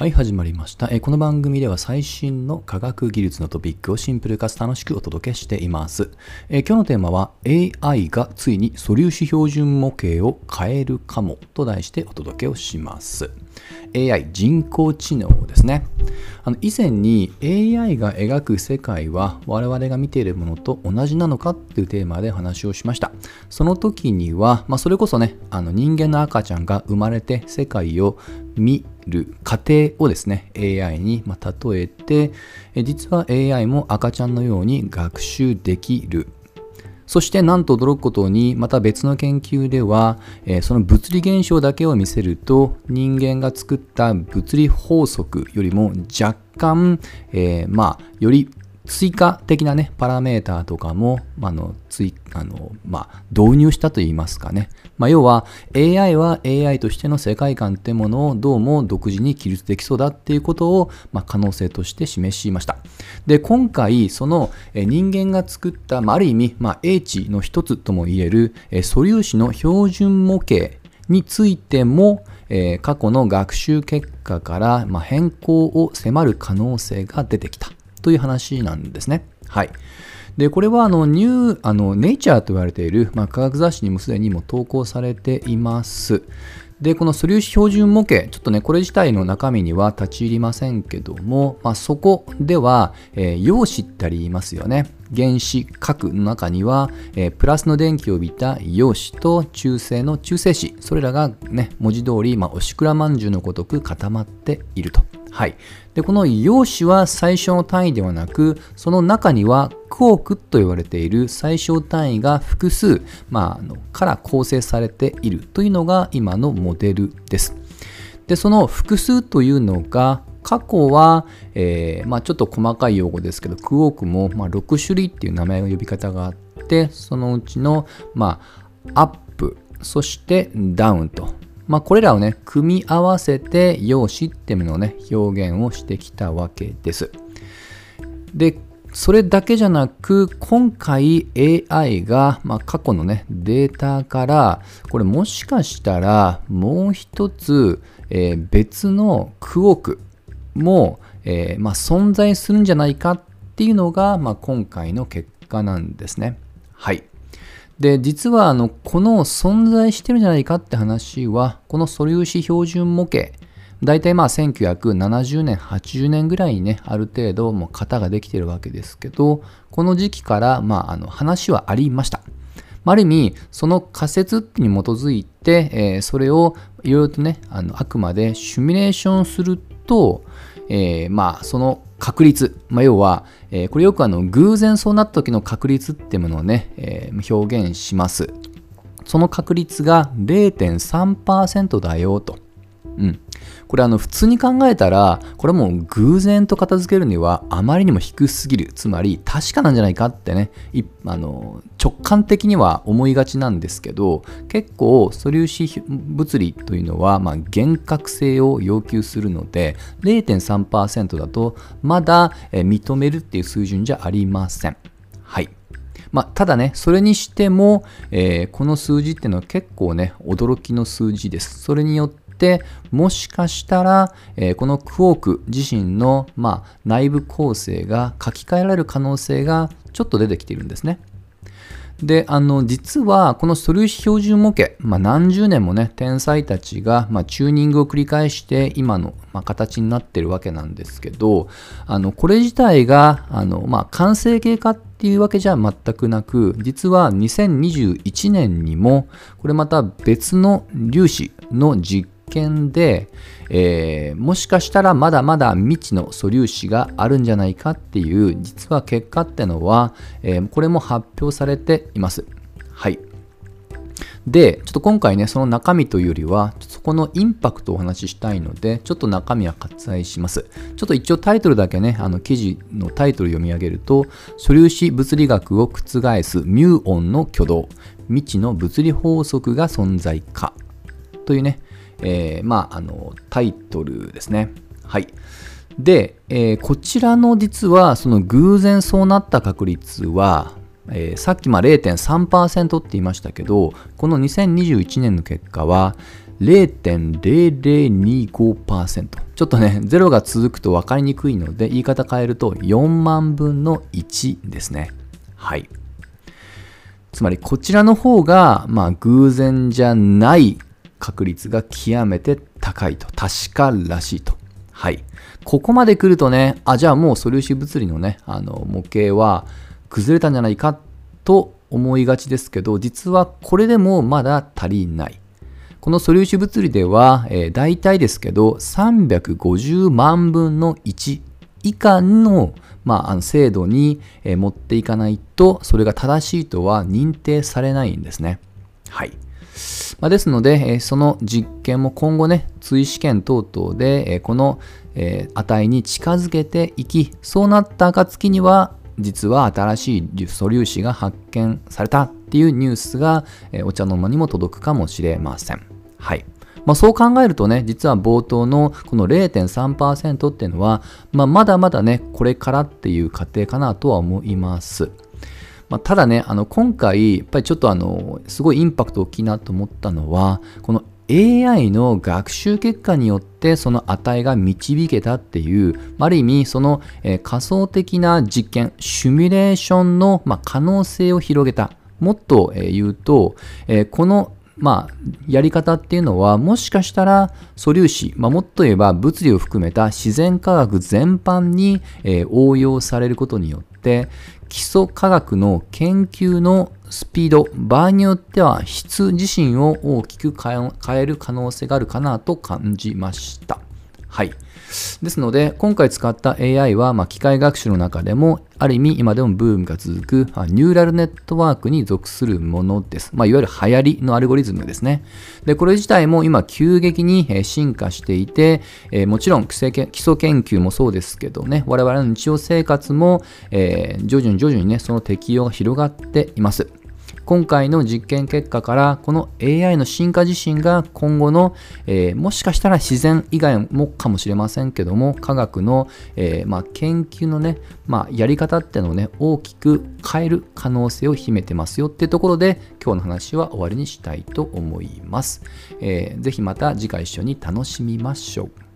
はい、始まりました。えこの番組では最新の科学技術のトピックをシンプルかつ楽しくお届けしています。え今日のテーマは AI がついに素粒子標準模型を変えるかもと題してお届けをします。AI 人工知能ですね。あの以前に AI が描く世界は我々が見ているものと同じなのかっていうテーマで話をしました。その時には、まあ、それこそね、あの人間の赤ちゃんが生まれて世界を見る過程をですね AI に例えて実は AI も赤ちゃんのように学習できる。そしてなんと驚くことにまた別の研究では、その物理現象だけを見せると人間が作った物理法則よりも若干、えーまあより追加的なねパラメーターとかも、あ、あの追あの、まあ、導入したといいますかね、まあ、要は AI は AI としての世界観ってものをどうも独自に記述できそうだっていうことを、まあ、可能性として示しました。で今回その人間が作った、まあ、ある意味、まあ、英知の一つとも言える素粒子の標準模型についても、え過去の学習結果から、ま、変更を迫る可能性が出てきた。という話なんですね。はい。で、これはあのニュー、あの、ネイチャーと言われている、まあ、科学雑誌にもすでにも投稿されています。で、この素粒子標準模型、ちょっとね、これ自体の中身には立ち入りませんけども、まあ、そこでは、えー陽子って言いますよね。原子核の中には、えープラスの電気を帯びた陽子と中性の中性子、それらがね、文字通り、まあ、おしくらまんじゅうのごとく固まっていると。はい。で、この陽子は最小の単位ではなく、その中にはクォークと言われている最小単位が複数、まあ、のから構成されているというのが今のモデルです。で、その複数というのが、過去は、えーまあ、ちょっと細かい用語ですけど、クォークも、ま、6種類っていう名前の呼び方があって、そのうちの、まあ、アップ、そしてダウンと、まあ、これらをね、組み合わせて用紙っていうのをね、表現をしてきたわけです。で、それだけじゃなく、今回 AI が、まあ、過去のね、データから、これもしかしたらもう一つ、えー別のクオークも、えーまあ、存在するんじゃないかっていうのが、まあ、今回の結果なんですね。はい。で、実はあの、この存在してるんじゃないかって話は、この素粒子標準模型、大体まあ1970年、80年ぐらいにね、ある程度もう型ができてるわけですけど、この時期からまああの話はありました。あある意味、その仮説に基づいて、えーそれをいろいろとね、あのあくまでシミュレーションすると、えーまあその確率、まあ、要は、えーこれよくあの偶然そうなった時の確率っていうものをね、えー表現します。その確率が0.3%だよと。うん。これあの普通に考えたら、これもう偶然と片付けるにはあまりにも低すぎる。つまり確かなんじゃないかってね、あの直感的には思いがちなんですけど、結構素粒子物理というのは、まあ、厳格性を要求するので、0.3%だとまだ認めるっていう水準じゃありません。はい。まあ、ただね、それにしても、えーこの数字っていうのは結構ね、驚きの数字です。それによって、もしかしたら、えーこのクォーク自身の、まあ、内部構成が書き換えられる可能性がちょっと出てきているんですね。で、あの、実は、この素粒子標準模型、まあ、何十年もね、天才たちが、まあ、チューニングを繰り返して、今の、まあ、形になってるわけなんですけど、あの、これ自体が、あの、まあ、完成形かっていうわけじゃ全くなく、実は2021年にも、これまた別の粒子の実験で、えーもしかしたらまだまだ未知の素粒子があるんじゃないかっていう実は結果ってのは、えーこれも発表されています。はい。で、ちょっと今回ね、その中身というよりは、そこのインパクトをお話ししたいので、ちょっと中身は割愛します。ちょっと一応タイトルだけね、あの記事のタイトル読み上げると、素粒子物理学を覆すミューオンの挙動、未知の物理法則が存在かというね、えーまあ、あのタイトルですね。はい。で、えーこちらの実はその偶然そうなった確率は、えーさっきまあ0.3%って言いましたけどこの2021年の結果は0.0025%ちょっちょっとね、0が続くと分かりにくいので、言い方変えると4万分の1ですね。はい。つまりこちらの方が、まあ、偶然じゃない確率が極めて高いと。確からしいと。はい。ここまで来るとね、あ、じゃあもう素粒子物理のね、あの模型は崩れたんじゃないかと思いがちですけど、実はこれでもまだ足りない。この素粒子物理では、えー、大体ですけど、350万分の1以下の,、まあ、あの精度に、えー、持っていかないと、それが正しいとは認定されないんですね。はい。まあ、ですので、え、その実験も今後ね、追試験等々で、え、この、え、値に近づけていき、そうなった暁には、実は新しい素粒子が発見されたっていうニュースが、えお茶の間にも届くかもしれません。はい。まあ、そう考えるとね、実は冒頭のこの0.3%っていうのは、まあ、まだまだね、これからっていう過程かなとは思います。まあ、ただね、あの今回、やっぱりちょっとあの、すごいインパクト大きいなと思ったのは、この AI の学習結果によってその値が導けたっていう、ある意味その、仮想的な実験、シミュレーションの、ま、可能性を広げた。もっと、言うと、このまあ、やり方っていうのは、もしかしたら素粒子、まあ、もっと言えば物理を含めた自然科学全般に、えー、応用されることによって、基礎科学の研究のスピード、場合によっては質自身を大きく変える可能性があるかなと感じました。はい。ですので、今回使った AI は、まあ、機械学習の中でも、ある意味今でもブームが続くニューラルネットワークに属するものです。まあ、いわゆる流行りのアルゴリズムですね。で、これ自体も今急激に進化していて、えー、もちろん基礎研究もそうですけどね、我々の日常生活も、えー、徐々に徐々にね、その適用が広がっています。今回の実験結果からこの AI の進化自身が今後の、えー、もしかしたら自然以外もかもしれませんけども科学の、えー、まあ、研究のね、まあ、やり方っていうのをね大きく変える可能性を秘めてますよってところで今日の話は終わりにしたいと思います、えー、ぜひまた次回一緒に楽しみましょう。